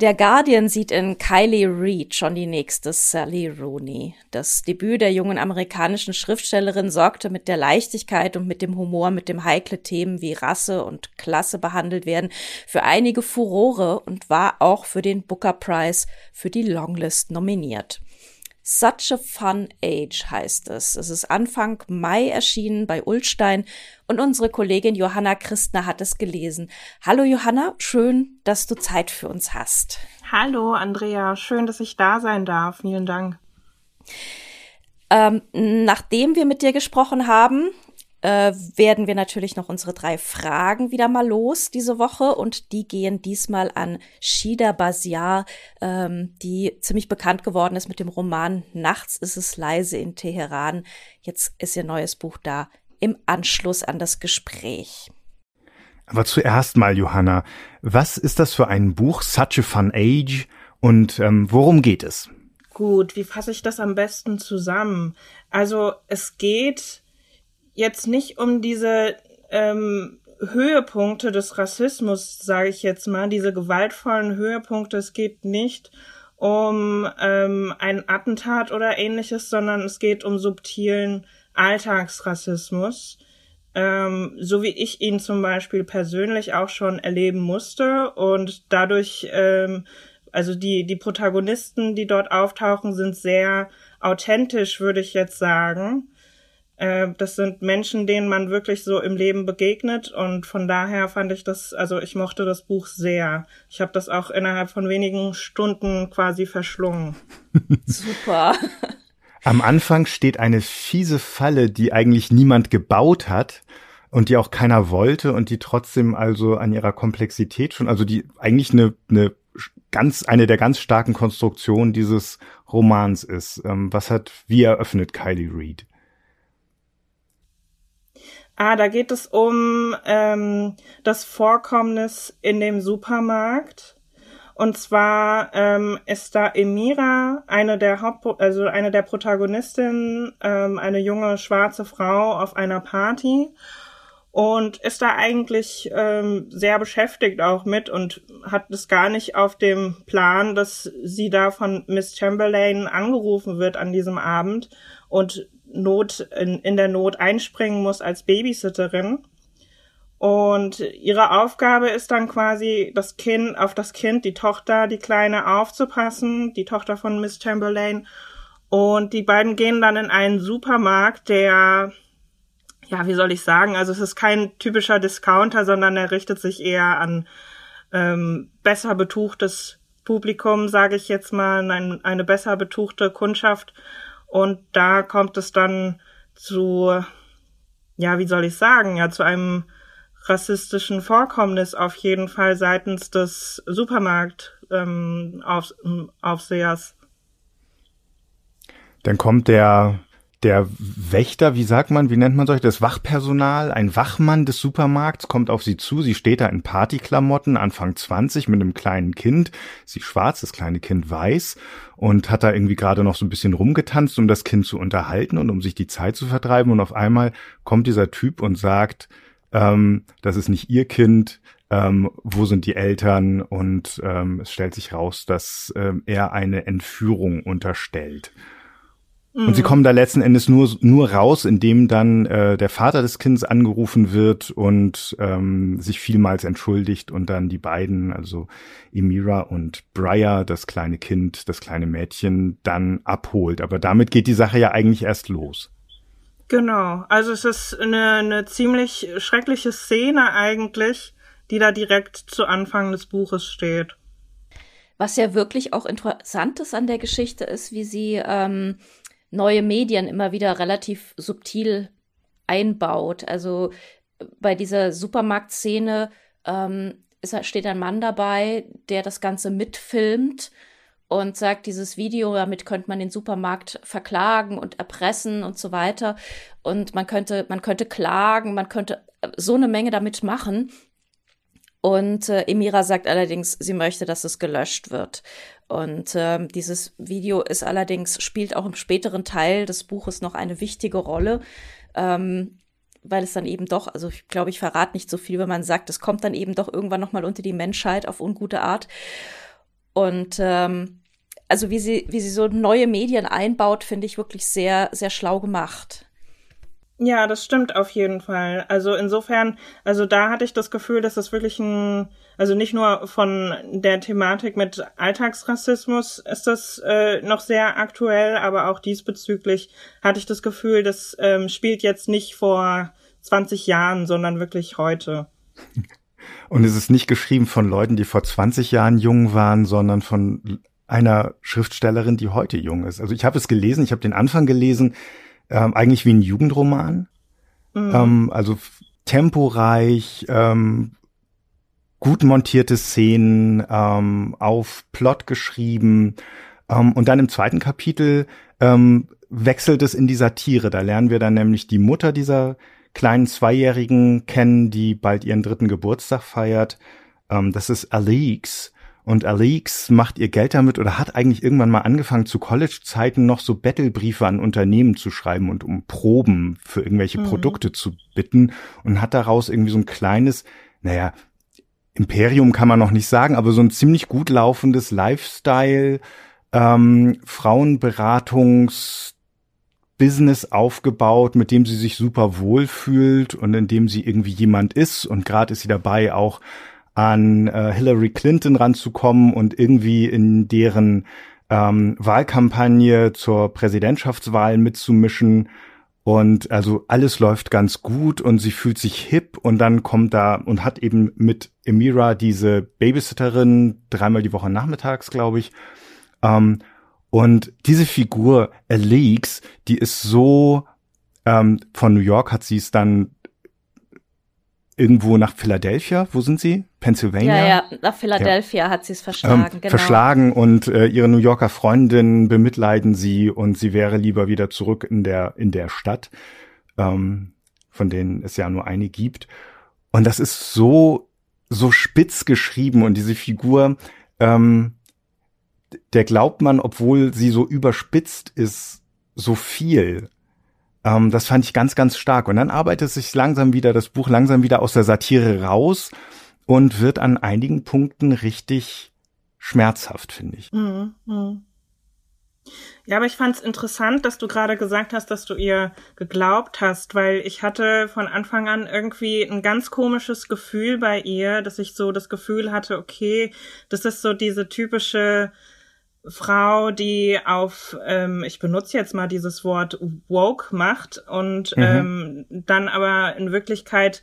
Der Guardian sieht in Kylie Reed schon die nächste Sally Rooney. Das Debüt der jungen amerikanischen Schriftstellerin sorgte mit der Leichtigkeit und mit dem Humor, mit dem heikle Themen wie Rasse und Klasse behandelt werden, für einige Furore und war auch für den Booker Prize für die Longlist nominiert. Such a Fun Age heißt es. Es ist Anfang Mai erschienen bei Ulstein und unsere Kollegin Johanna Christner hat es gelesen. Hallo Johanna, schön, dass du Zeit für uns hast. Hallo Andrea, schön, dass ich da sein darf. Vielen Dank. Ähm, nachdem wir mit dir gesprochen haben, äh, werden wir natürlich noch unsere drei Fragen wieder mal los diese Woche und die gehen diesmal an Shida Basiar, ähm, die ziemlich bekannt geworden ist mit dem Roman Nachts ist es leise in Teheran. Jetzt ist ihr neues Buch da im Anschluss an das Gespräch. Aber zuerst mal, Johanna, was ist das für ein Buch, Such a Fun Age, und ähm, worum geht es? Gut, wie fasse ich das am besten zusammen? Also es geht jetzt nicht um diese ähm, Höhepunkte des Rassismus, sage ich jetzt mal, diese gewaltvollen Höhepunkte. Es geht nicht um ähm, ein Attentat oder ähnliches, sondern es geht um subtilen Alltagsrassismus, ähm, so wie ich ihn zum Beispiel persönlich auch schon erleben musste und dadurch, ähm, also die die Protagonisten, die dort auftauchen, sind sehr authentisch, würde ich jetzt sagen. Äh, das sind Menschen, denen man wirklich so im Leben begegnet und von daher fand ich das, also ich mochte das Buch sehr. Ich habe das auch innerhalb von wenigen Stunden quasi verschlungen. Super. Am Anfang steht eine fiese Falle, die eigentlich niemand gebaut hat und die auch keiner wollte und die trotzdem also an ihrer Komplexität schon, also die eigentlich eine, eine ganz, eine der ganz starken Konstruktionen dieses Romans ist. Ähm, was hat, wie eröffnet Kylie Reed? Ah, da geht es um ähm, das Vorkommnis in dem Supermarkt. Und zwar ähm, ist da Emira, eine der Haupt, also eine der Protagonistinnen, ähm, eine junge schwarze Frau auf einer Party und ist da eigentlich ähm, sehr beschäftigt auch mit und hat es gar nicht auf dem Plan, dass sie da von Miss Chamberlain angerufen wird an diesem Abend und Not, in, in der Not einspringen muss als Babysitterin. Und ihre Aufgabe ist dann quasi, das Kind, auf das Kind, die Tochter, die Kleine aufzupassen, die Tochter von Miss Chamberlain. Und die beiden gehen dann in einen Supermarkt, der, ja, wie soll ich sagen, also es ist kein typischer Discounter, sondern er richtet sich eher an ähm, besser betuchtes Publikum, sage ich jetzt mal, ein, eine besser betuchte Kundschaft. Und da kommt es dann zu, ja, wie soll ich sagen, ja, zu einem rassistischen Vorkommnis auf jeden Fall seitens des Supermarktaufsehers. Ähm, Dann kommt der der Wächter, wie sagt man, wie nennt man solche, das Wachpersonal, ein Wachmann des Supermarkts kommt auf sie zu. Sie steht da in Partyklamotten, Anfang 20 mit einem kleinen Kind. Sie schwarz, das kleine Kind weiß und hat da irgendwie gerade noch so ein bisschen rumgetanzt, um das Kind zu unterhalten und um sich die Zeit zu vertreiben. Und auf einmal kommt dieser Typ und sagt, ähm, das ist nicht ihr Kind, ähm, wo sind die Eltern? Und ähm, es stellt sich raus, dass ähm, er eine Entführung unterstellt. Und sie mhm. kommen da letzten Endes nur, nur raus, indem dann äh, der Vater des Kindes angerufen wird und ähm, sich vielmals entschuldigt und dann die beiden, also Emira und Briar, das kleine Kind, das kleine Mädchen, dann abholt. Aber damit geht die Sache ja eigentlich erst los. Genau, also es ist eine, eine ziemlich schreckliche Szene eigentlich, die da direkt zu Anfang des Buches steht. Was ja wirklich auch interessant ist an der Geschichte ist, wie sie ähm, neue Medien immer wieder relativ subtil einbaut. Also bei dieser Supermarktszene ähm, ist, steht ein Mann dabei, der das Ganze mitfilmt und sagt, dieses Video, damit könnte man den Supermarkt verklagen und erpressen und so weiter. Und man könnte, man könnte klagen, man könnte so eine Menge damit machen. Und äh, Emira sagt allerdings, sie möchte, dass es gelöscht wird. Und ähm, dieses Video ist allerdings, spielt auch im späteren Teil des Buches noch eine wichtige Rolle. Ähm, weil es dann eben doch, also ich glaube, ich verrate nicht so viel, wenn man sagt, es kommt dann eben doch irgendwann nochmal unter die Menschheit auf ungute Art. Und ähm, also wie sie, wie sie so neue Medien einbaut, finde ich wirklich sehr, sehr schlau gemacht. Ja, das stimmt auf jeden Fall. Also insofern, also da hatte ich das Gefühl, dass das wirklich ein, also nicht nur von der Thematik mit Alltagsrassismus ist das äh, noch sehr aktuell, aber auch diesbezüglich hatte ich das Gefühl, das ähm, spielt jetzt nicht vor 20 Jahren, sondern wirklich heute. Und es ist nicht geschrieben von Leuten, die vor 20 Jahren jung waren, sondern von einer Schriftstellerin, die heute jung ist. Also ich habe es gelesen, ich habe den Anfang gelesen, ähm, eigentlich wie ein Jugendroman. Mhm. Ähm, also temporeich, ähm, gut montierte Szenen, ähm, auf Plot geschrieben. Ähm, und dann im zweiten Kapitel ähm, wechselt es in die Satire. Da lernen wir dann nämlich die Mutter dieser kleinen Zweijährigen kennen, die bald ihren dritten Geburtstag feiert. Ähm, das ist Alix. Und Alix macht ihr Geld damit oder hat eigentlich irgendwann mal angefangen, zu College-Zeiten noch so Battlebriefe an Unternehmen zu schreiben und um Proben für irgendwelche mhm. Produkte zu bitten und hat daraus irgendwie so ein kleines, naja, Imperium kann man noch nicht sagen, aber so ein ziemlich gut laufendes Lifestyle, ähm, Frauenberatungs Business aufgebaut, mit dem sie sich super wohlfühlt und in dem sie irgendwie jemand ist. Und gerade ist sie dabei, auch an äh, Hillary Clinton ranzukommen und irgendwie in deren ähm, Wahlkampagne zur Präsidentschaftswahl mitzumischen. Und also alles läuft ganz gut und sie fühlt sich hip und dann kommt da und hat eben mit Emira diese Babysitterin dreimal die Woche nachmittags, glaube ich. Ähm, und diese Figur, Alix, die ist so, ähm, von New York hat sie es dann irgendwo nach Philadelphia. Wo sind sie? Pennsylvania? Ja, ja, nach Philadelphia ja. hat sie es verschlagen. Ähm, genau. Verschlagen und äh, ihre New Yorker Freundin bemitleiden sie und sie wäre lieber wieder zurück in der, in der Stadt, ähm, von denen es ja nur eine gibt. Und das ist so, so spitz geschrieben und diese Figur, ähm, der glaubt man, obwohl sie so überspitzt ist, so viel. Ähm, das fand ich ganz, ganz stark. Und dann arbeitet sich langsam wieder, das Buch langsam wieder aus der Satire raus und wird an einigen Punkten richtig schmerzhaft, finde ich. Mhm, mh. Ja, aber ich fand es interessant, dass du gerade gesagt hast, dass du ihr geglaubt hast, weil ich hatte von Anfang an irgendwie ein ganz komisches Gefühl bei ihr, dass ich so das Gefühl hatte, okay, das ist so diese typische Frau, die auf, ähm, ich benutze jetzt mal dieses Wort woke macht und mhm. ähm, dann aber in Wirklichkeit,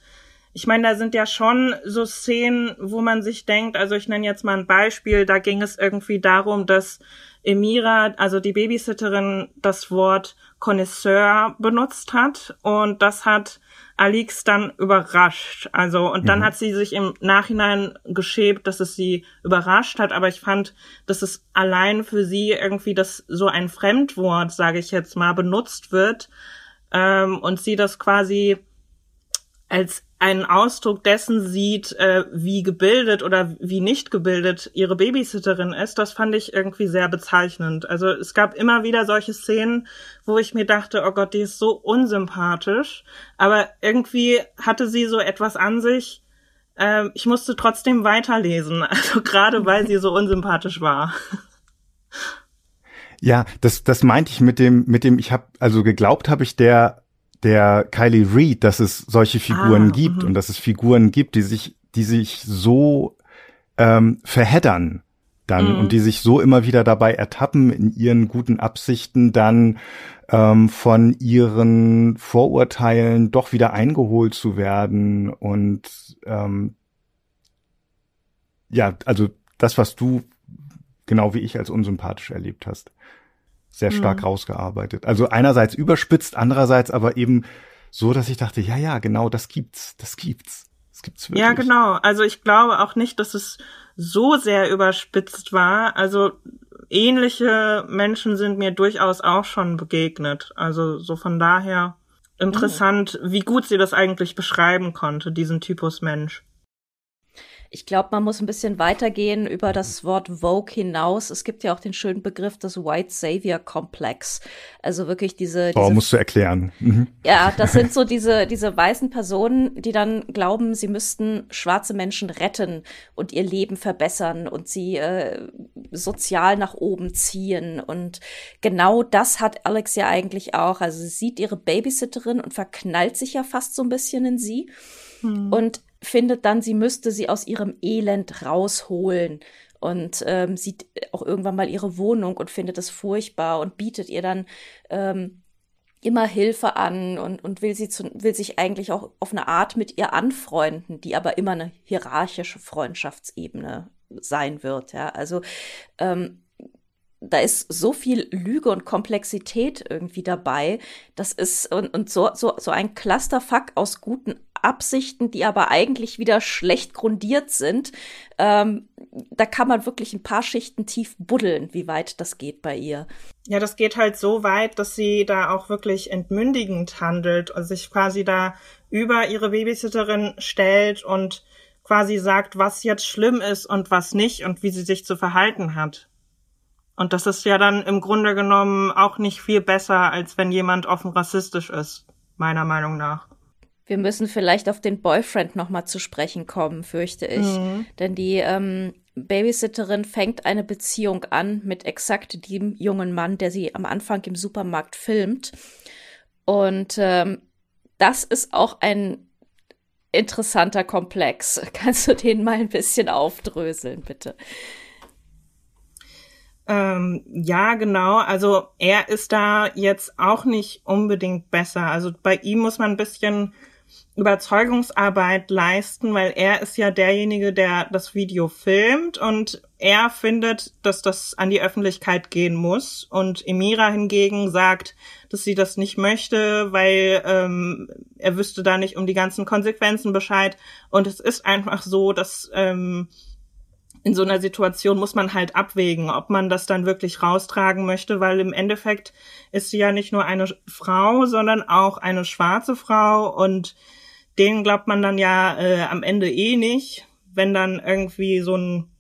ich meine, da sind ja schon so Szenen, wo man sich denkt, also ich nenne jetzt mal ein Beispiel, da ging es irgendwie darum, dass Emira, also die Babysitterin, das Wort Connoisseur benutzt hat und das hat Alix dann überrascht. Also, und dann mhm. hat sie sich im Nachhinein geschäbt, dass es sie überrascht hat, aber ich fand, dass es allein für sie irgendwie das so ein Fremdwort, sage ich jetzt mal, benutzt wird ähm, und sie das quasi als einen Ausdruck dessen sieht, äh, wie gebildet oder wie nicht gebildet ihre Babysitterin ist, das fand ich irgendwie sehr bezeichnend. Also es gab immer wieder solche Szenen, wo ich mir dachte, oh Gott, die ist so unsympathisch, aber irgendwie hatte sie so etwas an sich. Äh, ich musste trotzdem weiterlesen, also gerade weil sie so unsympathisch war. Ja, das, das meinte ich mit dem, mit dem, ich habe, also geglaubt habe ich der der Kylie Reed, dass es solche Figuren ah, gibt -hmm. und dass es Figuren gibt, die sich, die sich so ähm, verheddern dann mhm. und die sich so immer wieder dabei ertappen, in ihren guten Absichten dann ähm, von ihren Vorurteilen doch wieder eingeholt zu werden und ähm, ja, also das, was du genau wie ich als unsympathisch erlebt hast sehr stark mhm. rausgearbeitet. Also einerseits überspitzt, andererseits aber eben so, dass ich dachte, ja, ja, genau, das gibt's, das gibt's. Das gibt's wirklich. Ja, genau. Also ich glaube auch nicht, dass es so sehr überspitzt war. Also ähnliche Menschen sind mir durchaus auch schon begegnet. Also so von daher interessant, oh. wie gut sie das eigentlich beschreiben konnte, diesen Typus Mensch. Ich glaube, man muss ein bisschen weitergehen über das Wort Vogue hinaus. Es gibt ja auch den schönen Begriff des White Savior Komplex. Also wirklich diese. Oh, diese oh, musst du erklären. Mhm. Ja, das sind so diese, diese weißen Personen, die dann glauben, sie müssten schwarze Menschen retten und ihr Leben verbessern und sie äh, sozial nach oben ziehen. Und genau das hat Alex ja eigentlich auch. Also sie sieht ihre Babysitterin und verknallt sich ja fast so ein bisschen in sie. Hm. Und findet dann, sie müsste sie aus ihrem Elend rausholen und ähm, sieht auch irgendwann mal ihre Wohnung und findet es furchtbar und bietet ihr dann ähm, immer Hilfe an und, und will sie zu, will sich eigentlich auch auf eine Art mit ihr anfreunden, die aber immer eine hierarchische Freundschaftsebene sein wird. Ja, also ähm, da ist so viel Lüge und Komplexität irgendwie dabei. Das ist und, und so, so, so ein Clusterfuck aus guten Absichten, die aber eigentlich wieder schlecht grundiert sind. Ähm, da kann man wirklich ein paar Schichten tief buddeln, wie weit das geht bei ihr. Ja, das geht halt so weit, dass sie da auch wirklich entmündigend handelt und sich quasi da über ihre Babysitterin stellt und quasi sagt, was jetzt schlimm ist und was nicht und wie sie sich zu verhalten hat. Und das ist ja dann im Grunde genommen auch nicht viel besser, als wenn jemand offen rassistisch ist, meiner Meinung nach. Wir müssen vielleicht auf den Boyfriend nochmal zu sprechen kommen, fürchte ich. Mhm. Denn die ähm, Babysitterin fängt eine Beziehung an mit exakt dem jungen Mann, der sie am Anfang im Supermarkt filmt. Und ähm, das ist auch ein interessanter Komplex. Kannst du den mal ein bisschen aufdröseln, bitte? Ähm, ja, genau. Also er ist da jetzt auch nicht unbedingt besser. Also bei ihm muss man ein bisschen Überzeugungsarbeit leisten, weil er ist ja derjenige, der das Video filmt und er findet, dass das an die Öffentlichkeit gehen muss. Und Emira hingegen sagt, dass sie das nicht möchte, weil ähm, er wüsste da nicht um die ganzen Konsequenzen Bescheid. Und es ist einfach so, dass ähm, in so einer Situation muss man halt abwägen, ob man das dann wirklich raustragen möchte, weil im Endeffekt ist sie ja nicht nur eine Frau, sondern auch eine schwarze Frau und denen glaubt man dann ja äh, am Ende eh nicht, wenn dann irgendwie so ein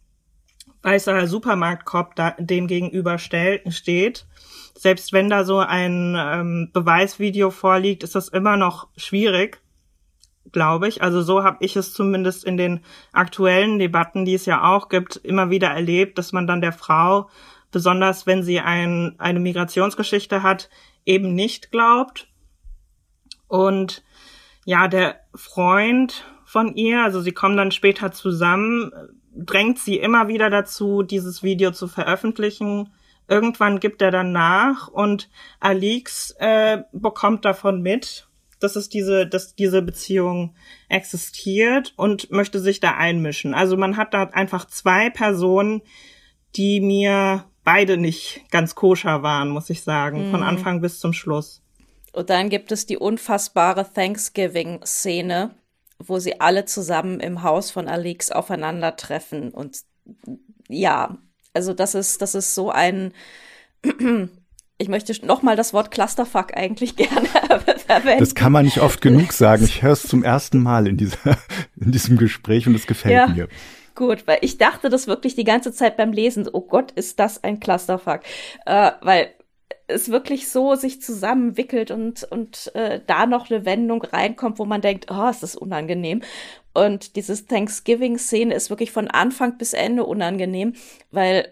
weißer Supermarktkorb da, dem gegenüber steht. Selbst wenn da so ein ähm, Beweisvideo vorliegt, ist das immer noch schwierig glaube ich. Also so habe ich es zumindest in den aktuellen Debatten, die es ja auch gibt, immer wieder erlebt, dass man dann der Frau, besonders wenn sie ein, eine Migrationsgeschichte hat, eben nicht glaubt. Und ja, der Freund von ihr, also sie kommen dann später zusammen, drängt sie immer wieder dazu, dieses Video zu veröffentlichen. Irgendwann gibt er dann nach und Alix äh, bekommt davon mit dass es diese, dass diese Beziehung existiert und möchte sich da einmischen. Also man hat da einfach zwei Personen, die mir beide nicht ganz koscher waren, muss ich sagen, mhm. von Anfang bis zum Schluss. Und dann gibt es die unfassbare Thanksgiving-Szene, wo sie alle zusammen im Haus von Alix aufeinandertreffen. Und ja, also das ist, das ist so ein ich möchte nochmal das Wort Clusterfuck eigentlich gerne verwenden. Das kann man nicht oft genug sagen. Ich höre es zum ersten Mal in, dieser, in diesem Gespräch und es gefällt ja. mir. Gut, weil ich dachte das wirklich die ganze Zeit beim Lesen. Oh Gott, ist das ein Clusterfuck. Äh, weil es wirklich so sich zusammenwickelt und, und äh, da noch eine Wendung reinkommt, wo man denkt, oh, ist das unangenehm. Und dieses Thanksgiving-Szene ist wirklich von Anfang bis Ende unangenehm, weil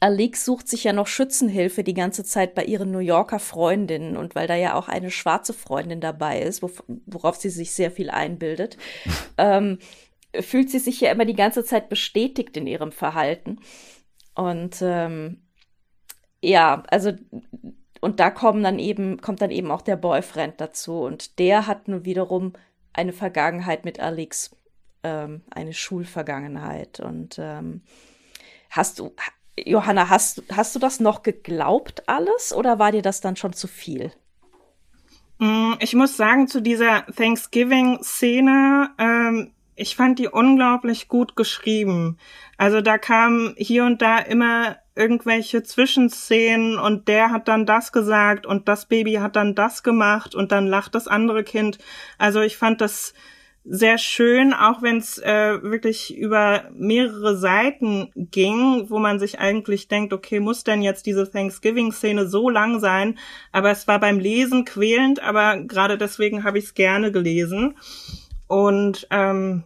Alix sucht sich ja noch Schützenhilfe die ganze Zeit bei ihren New Yorker Freundinnen und weil da ja auch eine schwarze Freundin dabei ist, worauf sie sich sehr viel einbildet, ähm, fühlt sie sich ja immer die ganze Zeit bestätigt in ihrem Verhalten. Und ähm, ja, also und da kommen dann eben, kommt dann eben auch der Boyfriend dazu und der hat nun wiederum eine Vergangenheit mit Alix, ähm, eine Schulvergangenheit. Und ähm, hast du, Johanna, hast, hast du das noch geglaubt alles oder war dir das dann schon zu viel? Mm, ich muss sagen, zu dieser Thanksgiving-Szene, ähm, ich fand die unglaublich gut geschrieben. Also da kamen hier und da immer irgendwelche Zwischenszenen und der hat dann das gesagt und das Baby hat dann das gemacht und dann lacht das andere Kind. Also ich fand das sehr schön, auch wenn es äh, wirklich über mehrere Seiten ging, wo man sich eigentlich denkt, okay, muss denn jetzt diese Thanksgiving-Szene so lang sein? Aber es war beim Lesen quälend, aber gerade deswegen habe ich es gerne gelesen. Und ähm,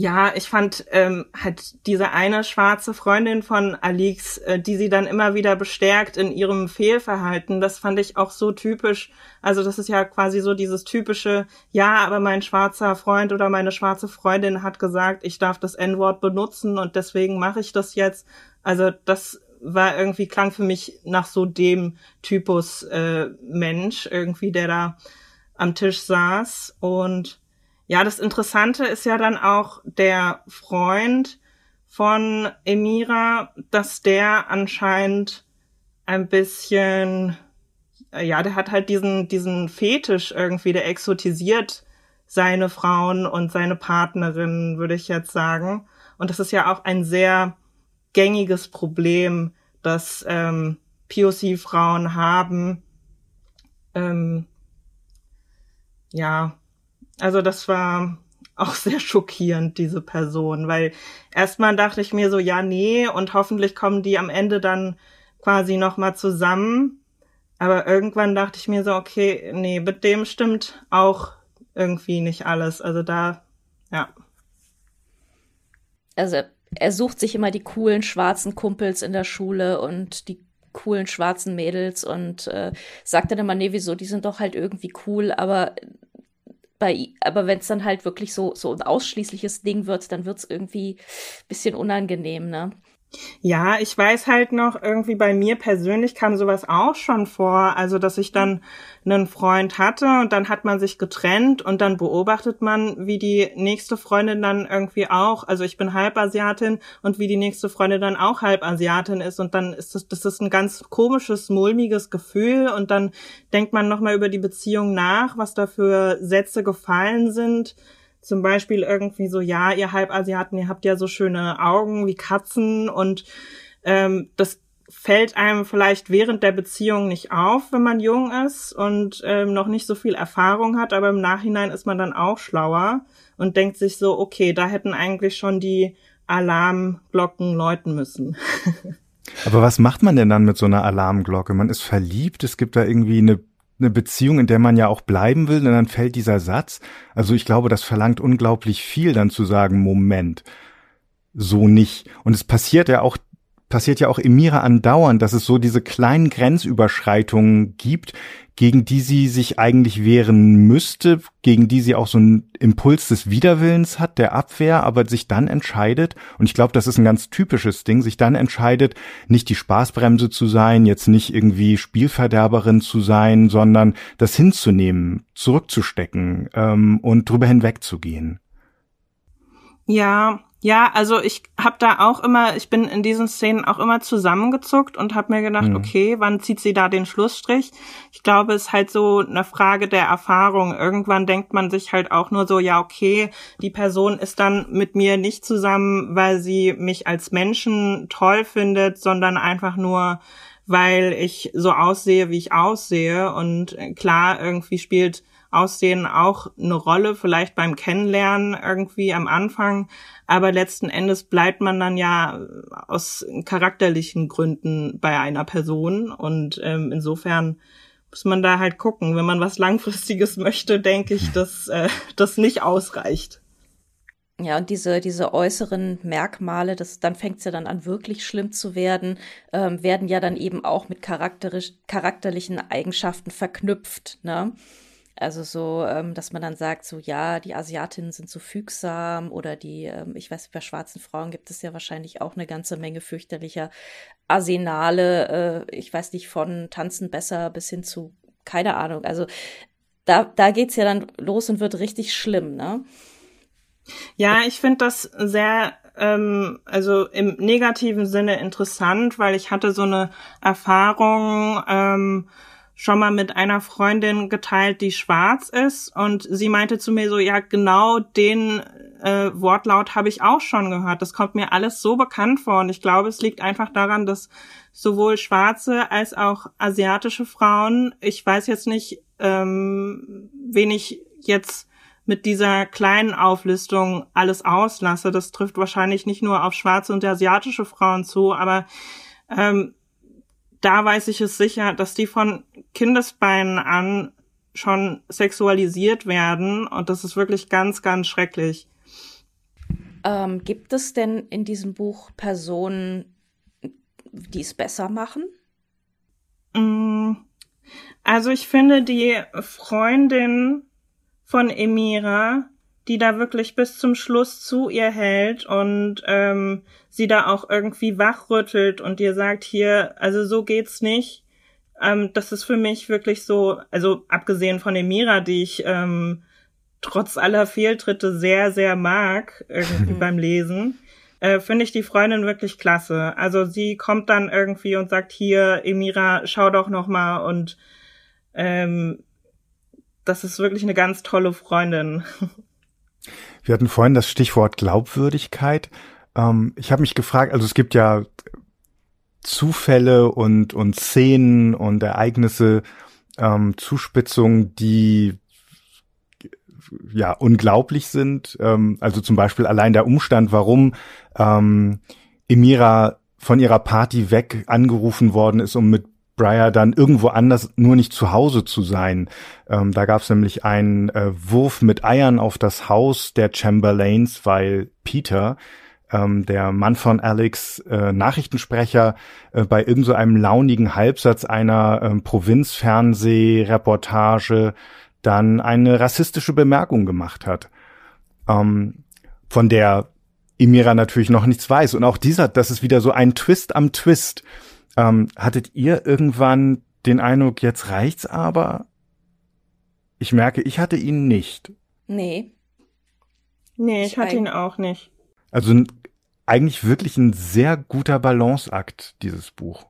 ja, ich fand ähm, halt diese eine schwarze Freundin von Alix, äh, die sie dann immer wieder bestärkt in ihrem Fehlverhalten, das fand ich auch so typisch. Also das ist ja quasi so dieses typische, ja, aber mein schwarzer Freund oder meine schwarze Freundin hat gesagt, ich darf das N-Wort benutzen und deswegen mache ich das jetzt. Also das war irgendwie, klang für mich nach so dem Typus äh, Mensch irgendwie, der da am Tisch saß und ja, das Interessante ist ja dann auch der Freund von Emira, dass der anscheinend ein bisschen, ja, der hat halt diesen, diesen Fetisch irgendwie, der exotisiert seine Frauen und seine Partnerinnen, würde ich jetzt sagen. Und das ist ja auch ein sehr gängiges Problem, das ähm, POC-Frauen haben. Ähm, ja, also das war auch sehr schockierend, diese Person, weil erstmal dachte ich mir so, ja, nee, und hoffentlich kommen die am Ende dann quasi nochmal zusammen. Aber irgendwann dachte ich mir so, okay, nee, mit dem stimmt auch irgendwie nicht alles. Also da, ja. Also er sucht sich immer die coolen schwarzen Kumpels in der Schule und die coolen schwarzen Mädels und äh, sagt dann immer, nee, wieso, die sind doch halt irgendwie cool, aber bei, aber wenn es dann halt wirklich so, so ein ausschließliches Ding wird, dann wird es irgendwie bisschen unangenehm, ne? Ja, ich weiß halt noch, irgendwie bei mir persönlich kam sowas auch schon vor. Also, dass ich dann einen Freund hatte und dann hat man sich getrennt und dann beobachtet man, wie die nächste Freundin dann irgendwie auch, also ich bin Halbasiatin und wie die nächste Freundin dann auch Halbasiatin ist. Und dann ist das, das ist ein ganz komisches, mulmiges Gefühl. Und dann denkt man nochmal über die Beziehung nach, was da für Sätze gefallen sind zum Beispiel irgendwie so, ja, ihr Halbasiaten, ihr habt ja so schöne Augen wie Katzen und ähm, das fällt einem vielleicht während der Beziehung nicht auf, wenn man jung ist und ähm, noch nicht so viel Erfahrung hat, aber im Nachhinein ist man dann auch schlauer und denkt sich so, okay, da hätten eigentlich schon die Alarmglocken läuten müssen. aber was macht man denn dann mit so einer Alarmglocke? Man ist verliebt, es gibt da irgendwie eine eine Beziehung, in der man ja auch bleiben will, und dann fällt dieser Satz. Also ich glaube, das verlangt unglaublich viel, dann zu sagen, Moment, so nicht. Und es passiert ja auch passiert ja auch Emira andauernd, dass es so diese kleinen Grenzüberschreitungen gibt, gegen die sie sich eigentlich wehren müsste, gegen die sie auch so einen Impuls des Widerwillens hat, der Abwehr, aber sich dann entscheidet, und ich glaube, das ist ein ganz typisches Ding, sich dann entscheidet, nicht die Spaßbremse zu sein, jetzt nicht irgendwie Spielverderberin zu sein, sondern das hinzunehmen, zurückzustecken ähm, und drüber hinwegzugehen. Ja, ja, also ich habe da auch immer, ich bin in diesen Szenen auch immer zusammengezuckt und habe mir gedacht, mhm. okay, wann zieht sie da den Schlussstrich? Ich glaube, es ist halt so eine Frage der Erfahrung. Irgendwann denkt man sich halt auch nur so, ja, okay, die Person ist dann mit mir nicht zusammen, weil sie mich als Menschen toll findet, sondern einfach nur, weil ich so aussehe, wie ich aussehe. Und klar, irgendwie spielt Aussehen auch eine Rolle, vielleicht beim Kennenlernen irgendwie am Anfang. Aber letzten Endes bleibt man dann ja aus charakterlichen Gründen bei einer Person. Und ähm, insofern muss man da halt gucken. Wenn man was Langfristiges möchte, denke ich, dass äh, das nicht ausreicht. Ja, und diese, diese äußeren Merkmale, das, dann fängt es ja dann an, wirklich schlimm zu werden, ähm, werden ja dann eben auch mit charakterisch, charakterlichen Eigenschaften verknüpft. Ne? Also so, ähm, dass man dann sagt, so ja, die Asiatinnen sind so fügsam oder die, ähm, ich weiß, bei schwarzen Frauen gibt es ja wahrscheinlich auch eine ganze Menge fürchterlicher Arsenale, äh, ich weiß nicht, von tanzen besser bis hin zu, keine Ahnung. Also da, da geht's ja dann los und wird richtig schlimm, ne? Ja, ich finde das sehr ähm, also im negativen Sinne interessant, weil ich hatte so eine Erfahrung, ähm, schon mal mit einer Freundin geteilt, die schwarz ist und sie meinte zu mir so, ja, genau den äh, Wortlaut habe ich auch schon gehört. Das kommt mir alles so bekannt vor und ich glaube, es liegt einfach daran, dass sowohl schwarze als auch asiatische Frauen, ich weiß jetzt nicht, ähm, wen ich jetzt mit dieser kleinen Auflistung alles auslasse. Das trifft wahrscheinlich nicht nur auf schwarze und asiatische Frauen zu, aber ähm, da weiß ich es sicher, dass die von Kindesbeinen an schon sexualisiert werden und das ist wirklich ganz, ganz schrecklich. Ähm, gibt es denn in diesem Buch Personen, die es besser machen? Mm, also ich finde die Freundin von Emira, die da wirklich bis zum Schluss zu ihr hält und ähm, sie da auch irgendwie wachrüttelt und ihr sagt hier, also so geht's nicht. Ähm, das ist für mich wirklich so, also abgesehen von Emira, die ich ähm, trotz aller Fehltritte sehr, sehr mag irgendwie beim Lesen, äh, finde ich die Freundin wirklich klasse. Also sie kommt dann irgendwie und sagt hier, Emira, schau doch noch mal und ähm, das ist wirklich eine ganz tolle Freundin. Wir hatten vorhin das Stichwort Glaubwürdigkeit. Ähm, ich habe mich gefragt, also es gibt ja Zufälle und, und Szenen und Ereignisse, ähm, Zuspitzungen, die ja unglaublich sind. Ähm, also zum Beispiel allein der Umstand, warum ähm, Emira von ihrer Party weg angerufen worden ist, um mit Breyer dann irgendwo anders nur nicht zu Hause zu sein. Ähm, da gab es nämlich einen äh, Wurf mit Eiern auf das Haus der Chamberlains, weil Peter, ähm, der Mann von Alex, äh, Nachrichtensprecher, äh, bei irgendeinem so launigen Halbsatz einer ähm, Provinzfernsehreportage dann eine rassistische Bemerkung gemacht hat, ähm, von der Emira natürlich noch nichts weiß. Und auch dieser, das ist wieder so ein Twist am Twist. Ähm, hattet ihr irgendwann den Eindruck, jetzt reicht's aber? Ich merke, ich hatte ihn nicht. Nee. Nee, ich, ich hatte ihn auch nicht. Also eigentlich wirklich ein sehr guter Balanceakt, dieses Buch.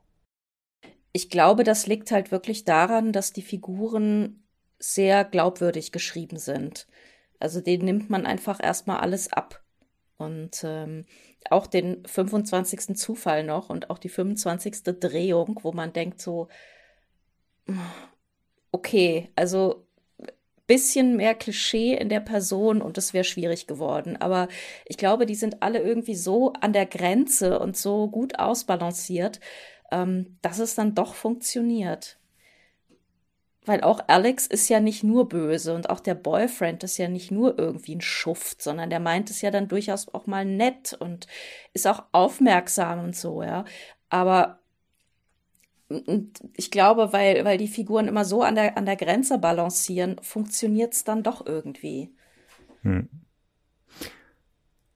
Ich glaube, das liegt halt wirklich daran, dass die Figuren sehr glaubwürdig geschrieben sind. Also denen nimmt man einfach erstmal alles ab. Und ähm, auch den 25. Zufall noch und auch die 25. Drehung, wo man denkt so, okay, also bisschen mehr Klischee in der Person und es wäre schwierig geworden. Aber ich glaube, die sind alle irgendwie so an der Grenze und so gut ausbalanciert, ähm, dass es dann doch funktioniert. Weil auch Alex ist ja nicht nur böse und auch der Boyfriend ist ja nicht nur irgendwie ein Schuft, sondern der meint es ja dann durchaus auch mal nett und ist auch aufmerksam und so, ja. Aber ich glaube, weil, weil die Figuren immer so an der, an der Grenze balancieren, funktioniert es dann doch irgendwie. Hm.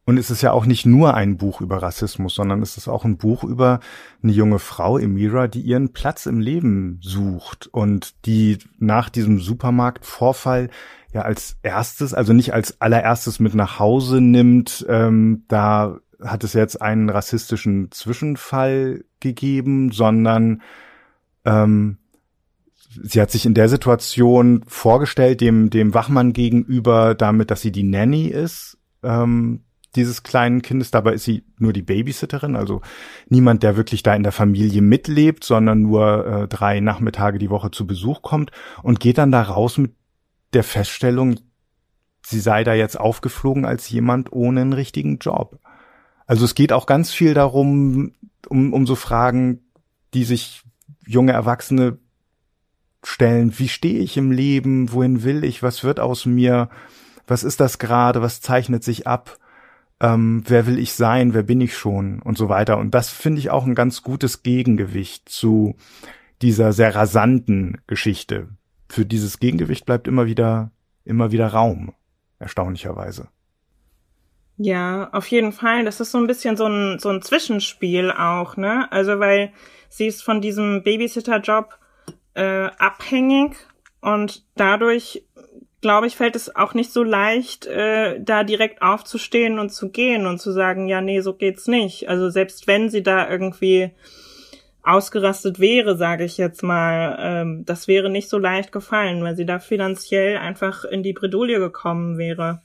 Und es ist ja auch nicht nur ein Buch über Rassismus, sondern es ist auch ein Buch über eine junge Frau, Emira, die ihren Platz im Leben sucht und die nach diesem Supermarktvorfall ja als erstes, also nicht als allererstes mit nach Hause nimmt. Ähm, da hat es jetzt einen rassistischen Zwischenfall gegeben, sondern ähm, sie hat sich in der Situation vorgestellt, dem, dem Wachmann gegenüber, damit, dass sie die Nanny ist, ähm, dieses kleinen Kindes. Dabei ist sie nur die Babysitterin, also niemand, der wirklich da in der Familie mitlebt, sondern nur äh, drei Nachmittage die Woche zu Besuch kommt und geht dann da raus mit der Feststellung, sie sei da jetzt aufgeflogen als jemand ohne einen richtigen Job. Also es geht auch ganz viel darum, um, um so Fragen, die sich junge Erwachsene stellen. Wie stehe ich im Leben? Wohin will ich? Was wird aus mir? Was ist das gerade? Was zeichnet sich ab? Ähm, wer will ich sein? Wer bin ich schon? Und so weiter. Und das finde ich auch ein ganz gutes Gegengewicht zu dieser sehr rasanten Geschichte. Für dieses Gegengewicht bleibt immer wieder, immer wieder Raum. Erstaunlicherweise. Ja, auf jeden Fall. Das ist so ein bisschen so ein, so ein Zwischenspiel auch, ne? Also, weil sie ist von diesem Babysitter-Job äh, abhängig und dadurch, glaube ich, fällt es auch nicht so leicht, äh, da direkt aufzustehen und zu gehen und zu sagen, ja, nee, so geht's nicht. Also selbst wenn sie da irgendwie ausgerastet wäre, sage ich jetzt mal, ähm, das wäre nicht so leicht gefallen, weil sie da finanziell einfach in die Bredouille gekommen wäre.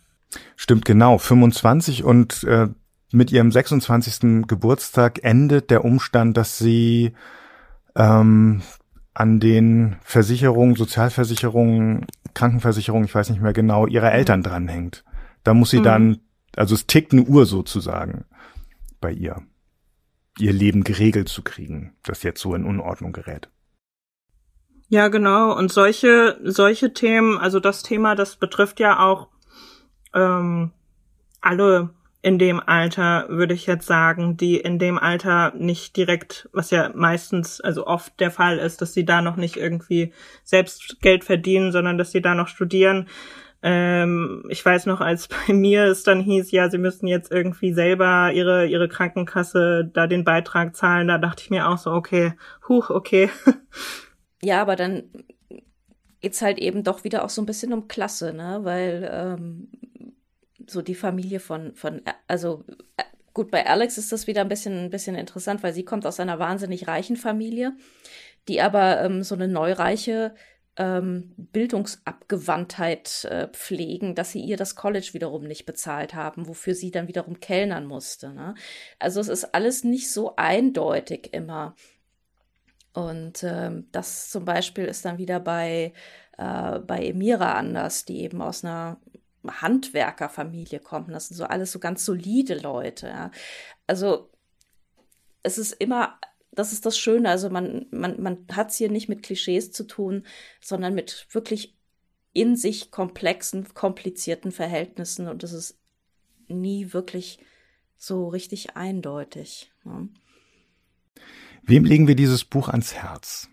Stimmt genau, 25 und äh, mit ihrem 26. Geburtstag endet der Umstand, dass sie ähm, an den Versicherungen, Sozialversicherungen Krankenversicherung, ich weiß nicht mehr genau, ihrer Eltern dranhängt. Da muss sie mhm. dann, also es tickt eine Uhr sozusagen bei ihr, ihr Leben geregelt zu kriegen, das jetzt so in Unordnung gerät. Ja, genau. Und solche, solche Themen, also das Thema, das betrifft ja auch ähm, alle in dem Alter, würde ich jetzt sagen, die in dem Alter nicht direkt, was ja meistens, also oft der Fall ist, dass sie da noch nicht irgendwie selbst Geld verdienen, sondern dass sie da noch studieren. Ähm, ich weiß noch, als bei mir es dann hieß, ja, sie müssten jetzt irgendwie selber ihre, ihre Krankenkasse da den Beitrag zahlen, da dachte ich mir auch so, okay, huch, okay. Ja, aber dann geht's halt eben doch wieder auch so ein bisschen um Klasse, ne? Weil ähm, so die Familie von, von, also äh, gut, bei Alex ist das wieder ein bisschen, ein bisschen interessant, weil sie kommt aus einer wahnsinnig reichen Familie, die aber ähm, so eine neureiche ähm, Bildungsabgewandtheit äh, pflegen, dass sie ihr das College wiederum nicht bezahlt haben, wofür sie dann wiederum kellnern musste. Ne? Also es ist alles nicht so eindeutig immer. Und ähm, das zum Beispiel ist dann wieder bei, äh, bei Emira anders, die eben aus einer Handwerkerfamilie kommt. Das sind so alles so ganz solide Leute. Ja. Also es ist immer, das ist das Schöne, also man, man, man hat es hier nicht mit Klischees zu tun, sondern mit wirklich in sich komplexen, komplizierten Verhältnissen und es ist nie wirklich so richtig eindeutig. Ja. Wem legen wir dieses Buch ans Herz?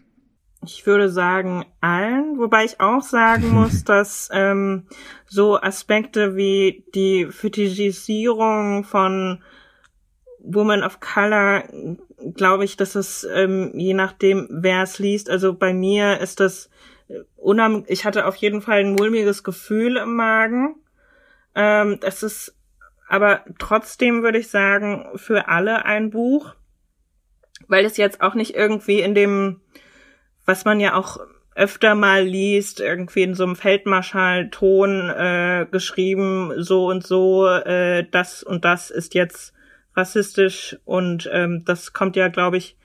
Ich würde sagen allen, wobei ich auch sagen muss, dass ähm, so Aspekte wie die Fetischisierung von Woman of Color, glaube ich, dass es ähm, je nachdem, wer es liest, also bei mir ist das äh, unam ich hatte auf jeden Fall ein mulmiges Gefühl im Magen. Ähm, es ist aber trotzdem würde ich sagen, für alle ein Buch, weil es jetzt auch nicht irgendwie in dem was man ja auch öfter mal liest, irgendwie in so einem Feldmarschallton äh, geschrieben, so und so, äh, das und das ist jetzt rassistisch und ähm, das kommt ja, glaube ich,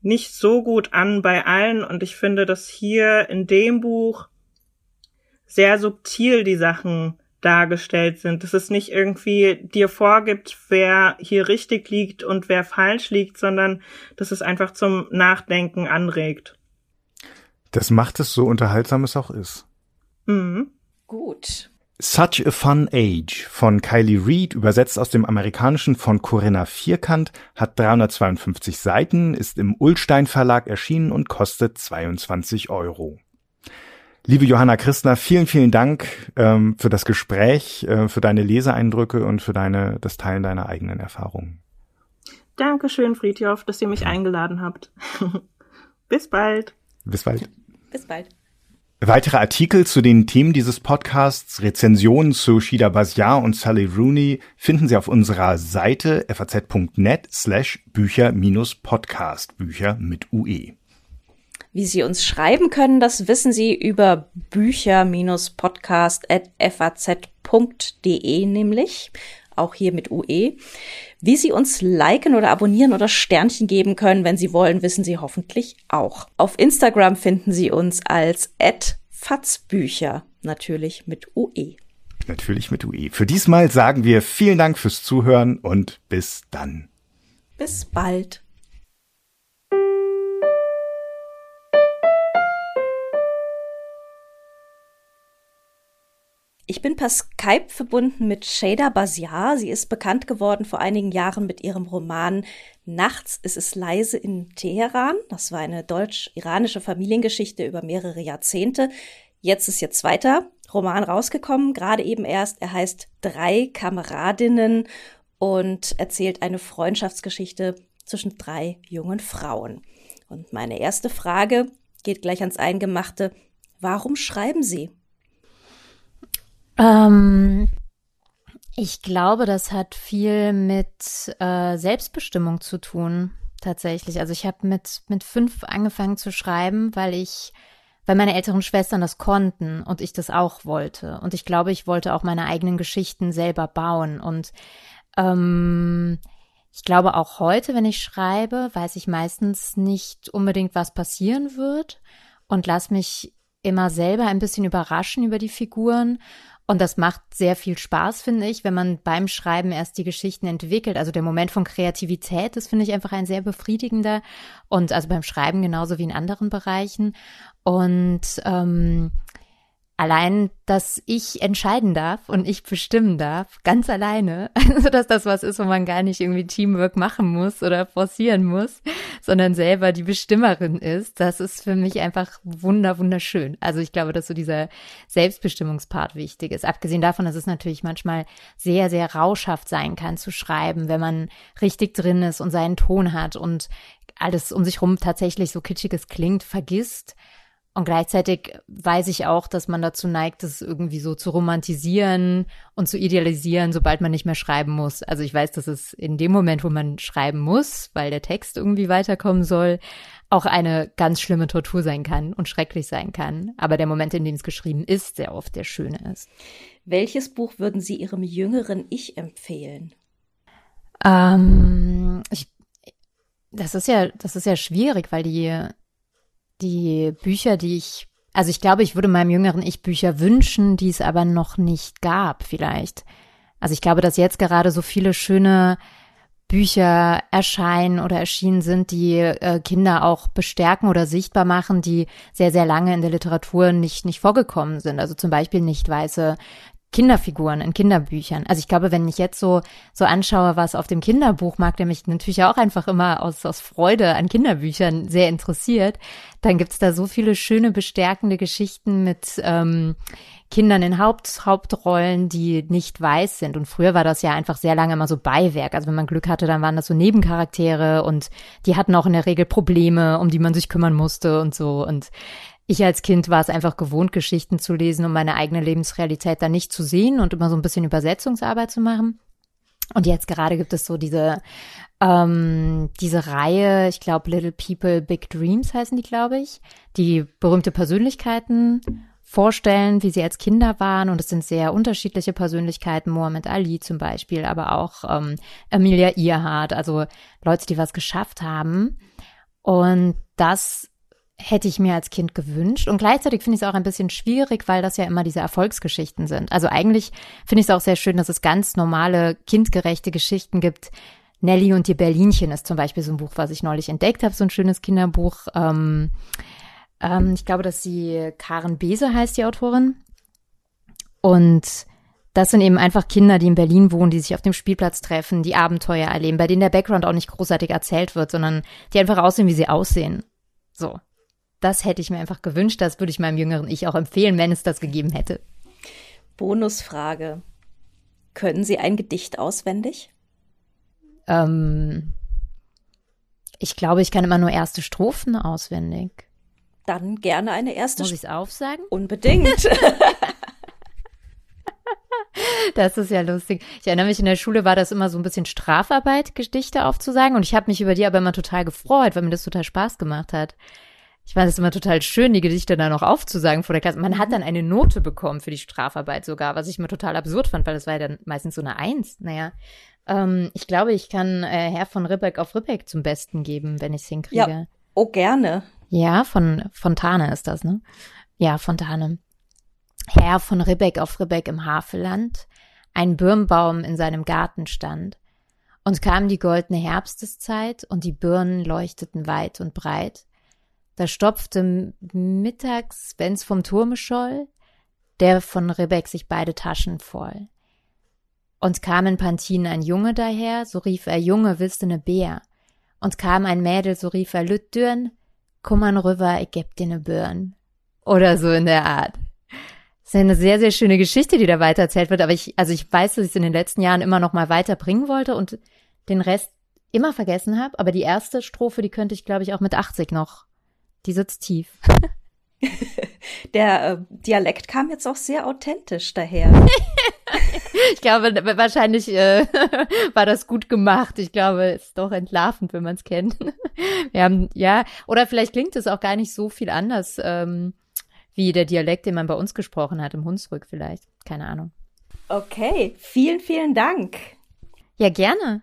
nicht so gut an bei allen und ich finde, dass hier in dem Buch sehr subtil die Sachen dargestellt sind, dass es nicht irgendwie dir vorgibt, wer hier richtig liegt und wer falsch liegt, sondern dass es einfach zum Nachdenken anregt. Das macht es so unterhaltsam es auch ist. Mhm. Gut. Such a Fun Age von Kylie Reed, übersetzt aus dem Amerikanischen von Corinna Vierkant, hat 352 Seiten, ist im Ullstein Verlag erschienen und kostet 22 Euro. Liebe Johanna Christner, vielen, vielen Dank ähm, für das Gespräch, äh, für deine Leseeindrücke und für deine, das Teilen deiner eigenen Erfahrungen. Dankeschön, Friedhoff, dass ihr mich eingeladen habt. Bis bald. Bis bald. Bis bald. Weitere Artikel zu den Themen dieses Podcasts, Rezensionen zu Shida Baziar und Sally Rooney finden Sie auf unserer Seite faz.net slash Bücher-Podcast, Bücher mit UE. Wie Sie uns schreiben können, das wissen Sie über bücher-podcast.faz.de nämlich, auch hier mit UE. Wie Sie uns liken oder abonnieren oder Sternchen geben können, wenn Sie wollen, wissen Sie hoffentlich auch. Auf Instagram finden Sie uns als @fatzbücher, natürlich mit UE. Natürlich mit UE. Für diesmal sagen wir vielen Dank fürs Zuhören und bis dann. Bis bald. Ich bin per Skype verbunden mit Shada Baziar. Sie ist bekannt geworden vor einigen Jahren mit ihrem Roman Nachts ist es leise in Teheran. Das war eine deutsch-iranische Familiengeschichte über mehrere Jahrzehnte. Jetzt ist ihr zweiter Roman rausgekommen, gerade eben erst. Er heißt Drei Kameradinnen und erzählt eine Freundschaftsgeschichte zwischen drei jungen Frauen. Und meine erste Frage geht gleich ans Eingemachte. Warum schreiben Sie? Ähm, ich glaube, das hat viel mit äh, Selbstbestimmung zu tun, tatsächlich. Also ich habe mit, mit fünf angefangen zu schreiben, weil ich, weil meine älteren Schwestern das konnten und ich das auch wollte. Und ich glaube, ich wollte auch meine eigenen Geschichten selber bauen. Und ähm, ich glaube, auch heute, wenn ich schreibe, weiß ich meistens nicht unbedingt, was passieren wird und lass mich immer selber ein bisschen überraschen über die Figuren. Und das macht sehr viel Spaß, finde ich, wenn man beim Schreiben erst die Geschichten entwickelt. Also der Moment von Kreativität, das finde ich einfach ein sehr befriedigender. Und also beim Schreiben genauso wie in anderen Bereichen. Und ähm, allein, dass ich entscheiden darf und ich bestimmen darf, ganz alleine, also dass das was ist, wo man gar nicht irgendwie Teamwork machen muss oder forcieren muss, sondern selber die Bestimmerin ist, das ist für mich einfach wunder, wunderschön. Also ich glaube, dass so dieser Selbstbestimmungspart wichtig ist. Abgesehen davon, dass es natürlich manchmal sehr, sehr rauschhaft sein kann zu schreiben, wenn man richtig drin ist und seinen Ton hat und alles um sich rum tatsächlich so kitschiges klingt, vergisst, und gleichzeitig weiß ich auch, dass man dazu neigt, das irgendwie so zu romantisieren und zu idealisieren, sobald man nicht mehr schreiben muss. Also ich weiß, dass es in dem Moment, wo man schreiben muss, weil der Text irgendwie weiterkommen soll, auch eine ganz schlimme Tortur sein kann und schrecklich sein kann. Aber der Moment, in dem es geschrieben ist, sehr oft der schöne ist. Welches Buch würden Sie Ihrem jüngeren Ich empfehlen? Ähm, ich, das ist ja, das ist ja schwierig, weil die die Bücher, die ich, also ich glaube, ich würde meinem jüngeren Ich Bücher wünschen, die es aber noch nicht gab, vielleicht. Also ich glaube, dass jetzt gerade so viele schöne Bücher erscheinen oder erschienen sind, die äh, Kinder auch bestärken oder sichtbar machen, die sehr, sehr lange in der Literatur nicht, nicht vorgekommen sind. Also zum Beispiel nicht weiße Kinderfiguren in Kinderbüchern. Also ich glaube, wenn ich jetzt so, so anschaue, was auf dem Kinderbuchmarkt, der mich natürlich auch einfach immer aus, aus Freude an Kinderbüchern sehr interessiert, dann gibt's da so viele schöne, bestärkende Geschichten mit ähm, Kindern in Haupt, Hauptrollen, die nicht weiß sind. Und früher war das ja einfach sehr lange immer so Beiwerk. Also wenn man Glück hatte, dann waren das so Nebencharaktere und die hatten auch in der Regel Probleme, um die man sich kümmern musste und so. Und ich als Kind war es einfach gewohnt, Geschichten zu lesen, um meine eigene Lebensrealität da nicht zu sehen und immer so ein bisschen Übersetzungsarbeit zu machen. Und jetzt gerade gibt es so diese ähm, diese Reihe, ich glaube Little People Big Dreams heißen die, glaube ich, die berühmte Persönlichkeiten vorstellen, wie sie als Kinder waren. Und es sind sehr unterschiedliche Persönlichkeiten, Muhammad Ali zum Beispiel, aber auch ähm, Amelia Earhart, also Leute, die was geschafft haben. Und das hätte ich mir als Kind gewünscht. Und gleichzeitig finde ich es auch ein bisschen schwierig, weil das ja immer diese Erfolgsgeschichten sind. Also eigentlich finde ich es auch sehr schön, dass es ganz normale, kindgerechte Geschichten gibt. Nelly und die Berlinchen ist zum Beispiel so ein Buch, was ich neulich entdeckt habe, so ein schönes Kinderbuch. Ähm, ähm, ich glaube, dass sie Karen Bese heißt, die Autorin. Und das sind eben einfach Kinder, die in Berlin wohnen, die sich auf dem Spielplatz treffen, die Abenteuer erleben, bei denen der Background auch nicht großartig erzählt wird, sondern die einfach aussehen, wie sie aussehen. So das hätte ich mir einfach gewünscht. Das würde ich meinem jüngeren Ich auch empfehlen, wenn es das gegeben hätte. Bonusfrage. Können Sie ein Gedicht auswendig? Ähm, ich glaube, ich kann immer nur erste Strophen auswendig. Dann gerne eine erste. Muss ich es aufsagen? Unbedingt. Das ist ja lustig. Ich erinnere mich, in der Schule war das immer so ein bisschen Strafarbeit, Gedichte aufzusagen. Und ich habe mich über die aber immer total gefreut, weil mir das total Spaß gemacht hat. Ich fand es immer total schön, die Gedichte dann noch aufzusagen vor der Klasse. Man hat mhm. dann eine Note bekommen für die Strafarbeit sogar, was ich mir total absurd fand, weil das war ja dann meistens so eine Eins. Naja, ähm, ich glaube, ich kann äh, Herr von Ribbeck auf Ribbeck zum Besten geben, wenn ich es hinkriege. Ja, oh, gerne. Ja, von Fontane ist das, ne? Ja, Fontane. Herr von Ribbeck auf Ribbeck im Havelland, ein Birnbaum in seinem Garten stand. Und kam die goldene Herbsteszeit und die Birnen leuchteten weit und breit da stopfte mittags, wenn's vom Turme scholl, der von Rebek sich beide Taschen voll. Und kam in Pantin ein Junge daher, so rief er Junge, willst du ne Bär? Und kam ein Mädel, so rief er Lüttdürn, komm an rüber, ich geb dir ne Birn. Oder so in der Art. Das ist eine sehr, sehr schöne Geschichte, die da weitererzählt wird, aber ich, also ich weiß, dass ich es in den letzten Jahren immer noch mal weiterbringen wollte und den Rest immer vergessen habe, aber die erste Strophe, die könnte ich, glaube ich, auch mit 80 noch die sitzt tief. Der äh, Dialekt kam jetzt auch sehr authentisch daher. ich glaube, wahrscheinlich äh, war das gut gemacht. Ich glaube, es ist doch entlarvend, wenn man es kennt. Wir haben, ja, oder vielleicht klingt es auch gar nicht so viel anders, ähm, wie der Dialekt, den man bei uns gesprochen hat, im Hunsrück vielleicht. Keine Ahnung. Okay, vielen, vielen Dank. Ja, gerne.